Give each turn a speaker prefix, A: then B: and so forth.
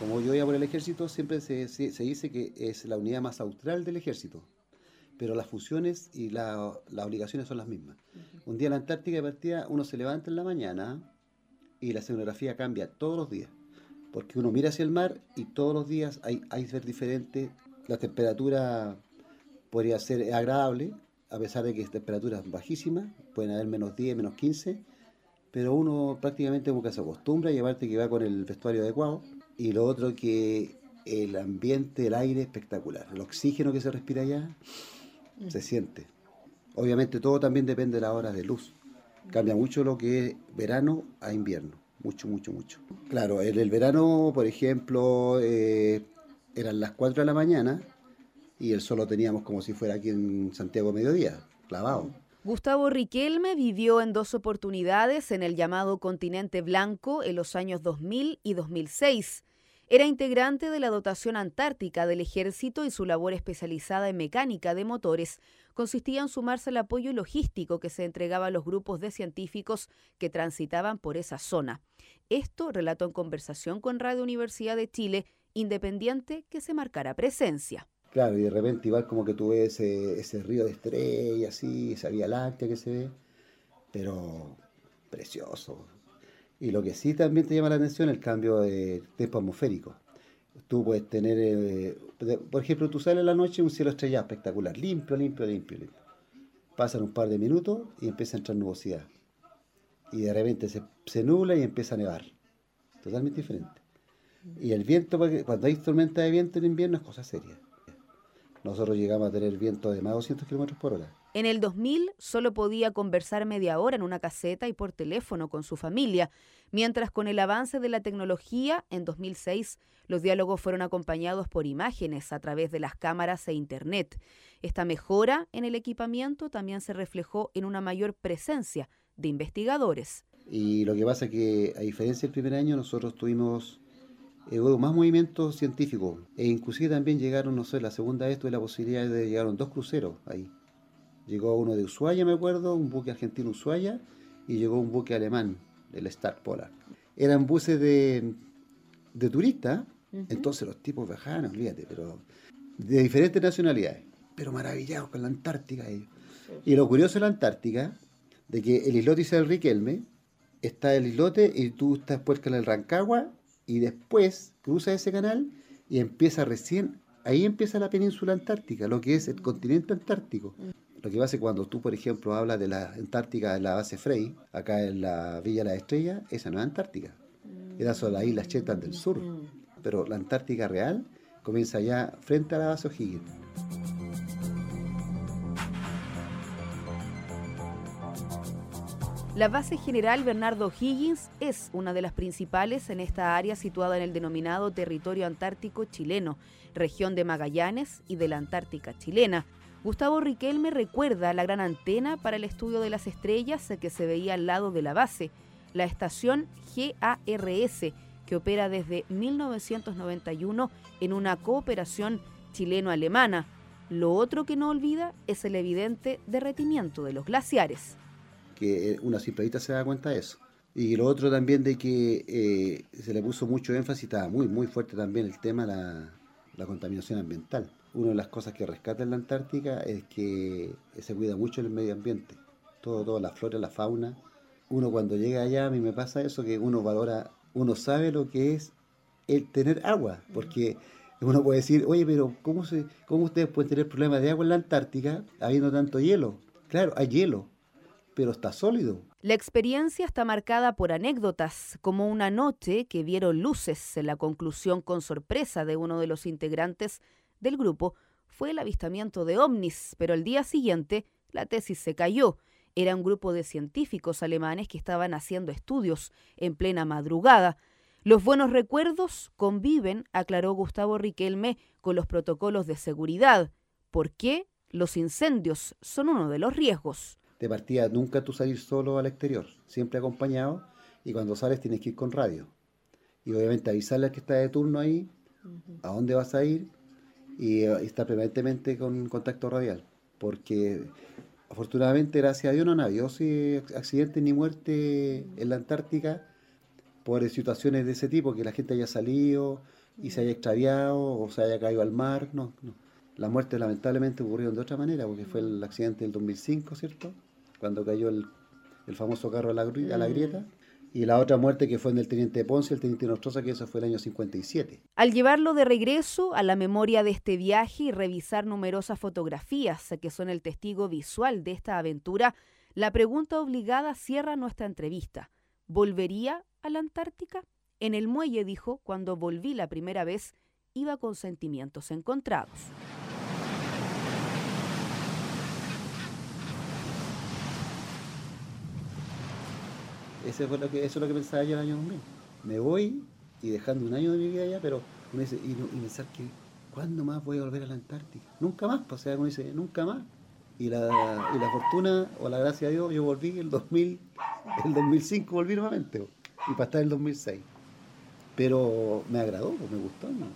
A: Como yo iba por el ejército, siempre se, se- se dice que es la unidad más austral del ejército, pero las funciones y la- las obligaciones son las mismas. Un día en la Antártica de partida uno se levanta en la mañana y la escenografía cambia todos los días, porque uno mira hacia el mar y todos los días hay iceberg diferente, la temperatura podría ser agradable, a pesar de que es temperaturas bajísimas, pueden haber menos 10, menos 15, pero uno prácticamente como que se acostumbra y aparte que va con el vestuario adecuado. Y lo otro que el ambiente, el aire espectacular, el oxígeno que se respira allá, se siente. Obviamente todo también depende de las horas de luz. Cambia mucho lo que es verano a invierno, mucho, mucho, mucho. Claro, en el verano, por ejemplo, eh, eran las 4 de la mañana y el sol lo teníamos como si fuera aquí en Santiago mediodía, clavado.
B: Gustavo Riquelme vivió en dos oportunidades en el llamado continente blanco en los años 2000 y 2006. Era integrante de la dotación antártica del ejército y su labor especializada en mecánica de motores consistía en sumarse al apoyo logístico que se entregaba a los grupos de científicos que transitaban por esa zona. Esto relató en conversación con Radio Universidad de Chile, independiente que se marcara presencia.
A: Claro, y de repente igual como que tú ves ese, ese río de estrellas, así, esa Vía Láctea que se ve, pero precioso. Y lo que sí también te llama la atención es el cambio de tiempo atmosférico. Tú puedes tener, eh, por ejemplo, tú sales en la noche un cielo estrellado espectacular, limpio, limpio, limpio, limpio. Pasan un par de minutos y empieza a entrar nubosidad. Y de repente se, se nubla y empieza a nevar. Totalmente diferente. Y el viento, cuando hay tormenta de viento en invierno es cosa seria. Nosotros llegamos a tener viento de más de 200 kilómetros por hora.
B: En el 2000 solo podía conversar media hora en una caseta y por teléfono con su familia, mientras con el avance de la tecnología, en 2006 los diálogos fueron acompañados por imágenes a través de las cámaras e Internet. Esta mejora en el equipamiento también se reflejó en una mayor presencia de investigadores.
A: Y lo que pasa es que, a diferencia del primer año, nosotros tuvimos eh, hubo más movimientos científicos. E inclusive también llegaron, no sé, la segunda vez tuve la posibilidad de llegaron dos cruceros ahí. Llegó uno de Ushuaia, me acuerdo, un buque argentino Ushuaia, y llegó un buque alemán, el Star Polar. Eran buses de, de turistas, entonces los tipos viajaban, olvídate, pero de diferentes nacionalidades, pero maravillados con la Antártica ellos. Y lo curioso de la Antártica, de que el islote Isabel Riquelme, está el islote y tú estás puerca en el Rancagua y después cruza ese canal y empieza recién, ahí empieza la península antártica, lo que es el continente antártico. Lo que pasa es que cuando tú, por ejemplo, hablas de la Antártica en la base Frey, acá en la Villa La Estrella, esa no es Antártica. Esas son las islas Chetas del sur. Pero la Antártica real comienza allá frente a la base O'Higgins.
B: La base general Bernardo Higgins es una de las principales en esta área situada en el denominado territorio antártico chileno, región de Magallanes y de la Antártica chilena. Gustavo Riquelme recuerda la gran antena para el estudio de las estrellas que se veía al lado de la base, la estación GARS, que opera desde 1991 en una cooperación chileno-alemana. Lo otro que no olvida es el evidente derretimiento de los glaciares
A: que una vista se da cuenta de eso. Y lo otro también de que eh, se le puso mucho énfasis, estaba muy, muy fuerte también el tema de la, la contaminación ambiental. Una de las cosas que rescata en la Antártica es que se cuida mucho el medio ambiente, todo, toda la flora, la fauna. Uno cuando llega allá, a mí me pasa eso, que uno valora, uno sabe lo que es el tener agua, porque uno puede decir, oye, pero ¿cómo, se, cómo ustedes pueden tener problemas de agua en la Antártica habiendo tanto hielo? Claro, hay hielo, pero está sólido.
B: La experiencia está marcada por anécdotas, como una noche que vieron luces en la conclusión con sorpresa de uno de los integrantes del grupo fue el avistamiento de ovnis, pero el día siguiente la tesis se cayó. Era un grupo de científicos alemanes que estaban haciendo estudios en plena madrugada. Los buenos recuerdos conviven, aclaró Gustavo Riquelme, con los protocolos de seguridad. ¿Por qué? Los incendios son uno de los riesgos
A: de partida nunca tú salir solo al exterior, siempre acompañado y cuando sales tienes que ir con radio. Y obviamente avisarle al que está de turno ahí uh -huh. a dónde vas a ir y, uh, estar permanentemente con contacto radial. Porque afortunadamente, gracias a Dios, no han habido accidentes ni muerte en la Antártica por situaciones de ese tipo, que la gente haya salido, y se haya extraviado o se haya caído al mar. No, no. Las muertes lamentablemente ocurrieron de otra manera, porque fue el accidente del 2005, ¿cierto? Cuando cayó el, famoso carro a la, a la grieta y la otra muerte que fue en el teniente Ponce, el teniente Nostroza, que eso fue el año 57.
B: Al llevarlo de regreso a la memoria de este viaje y revisar numerosas fotografías que son el testigo visual de esta aventura, la pregunta obligada cierra nuestra entrevista. ¿Volvería a la Antártica? En el muelle dijo, cuando volví la primera vez, iba con sentimientos encontrados.
A: Eso, fue lo que, eso es lo que pensaba yo en el año 2000. Me voy y dejando un año de mi vida allá, pero uno dice, y, pensar que, ¿cuándo más voy a volver a la Antártica? Nunca más, pues, o sea, uno dice, nunca más. Y la, y la fortuna, o la gracia de Dios, yo volví el 2000, el 2005 volví nuevamente, y para estar en el 2006. Pero me agradó, me gustó. ¿no?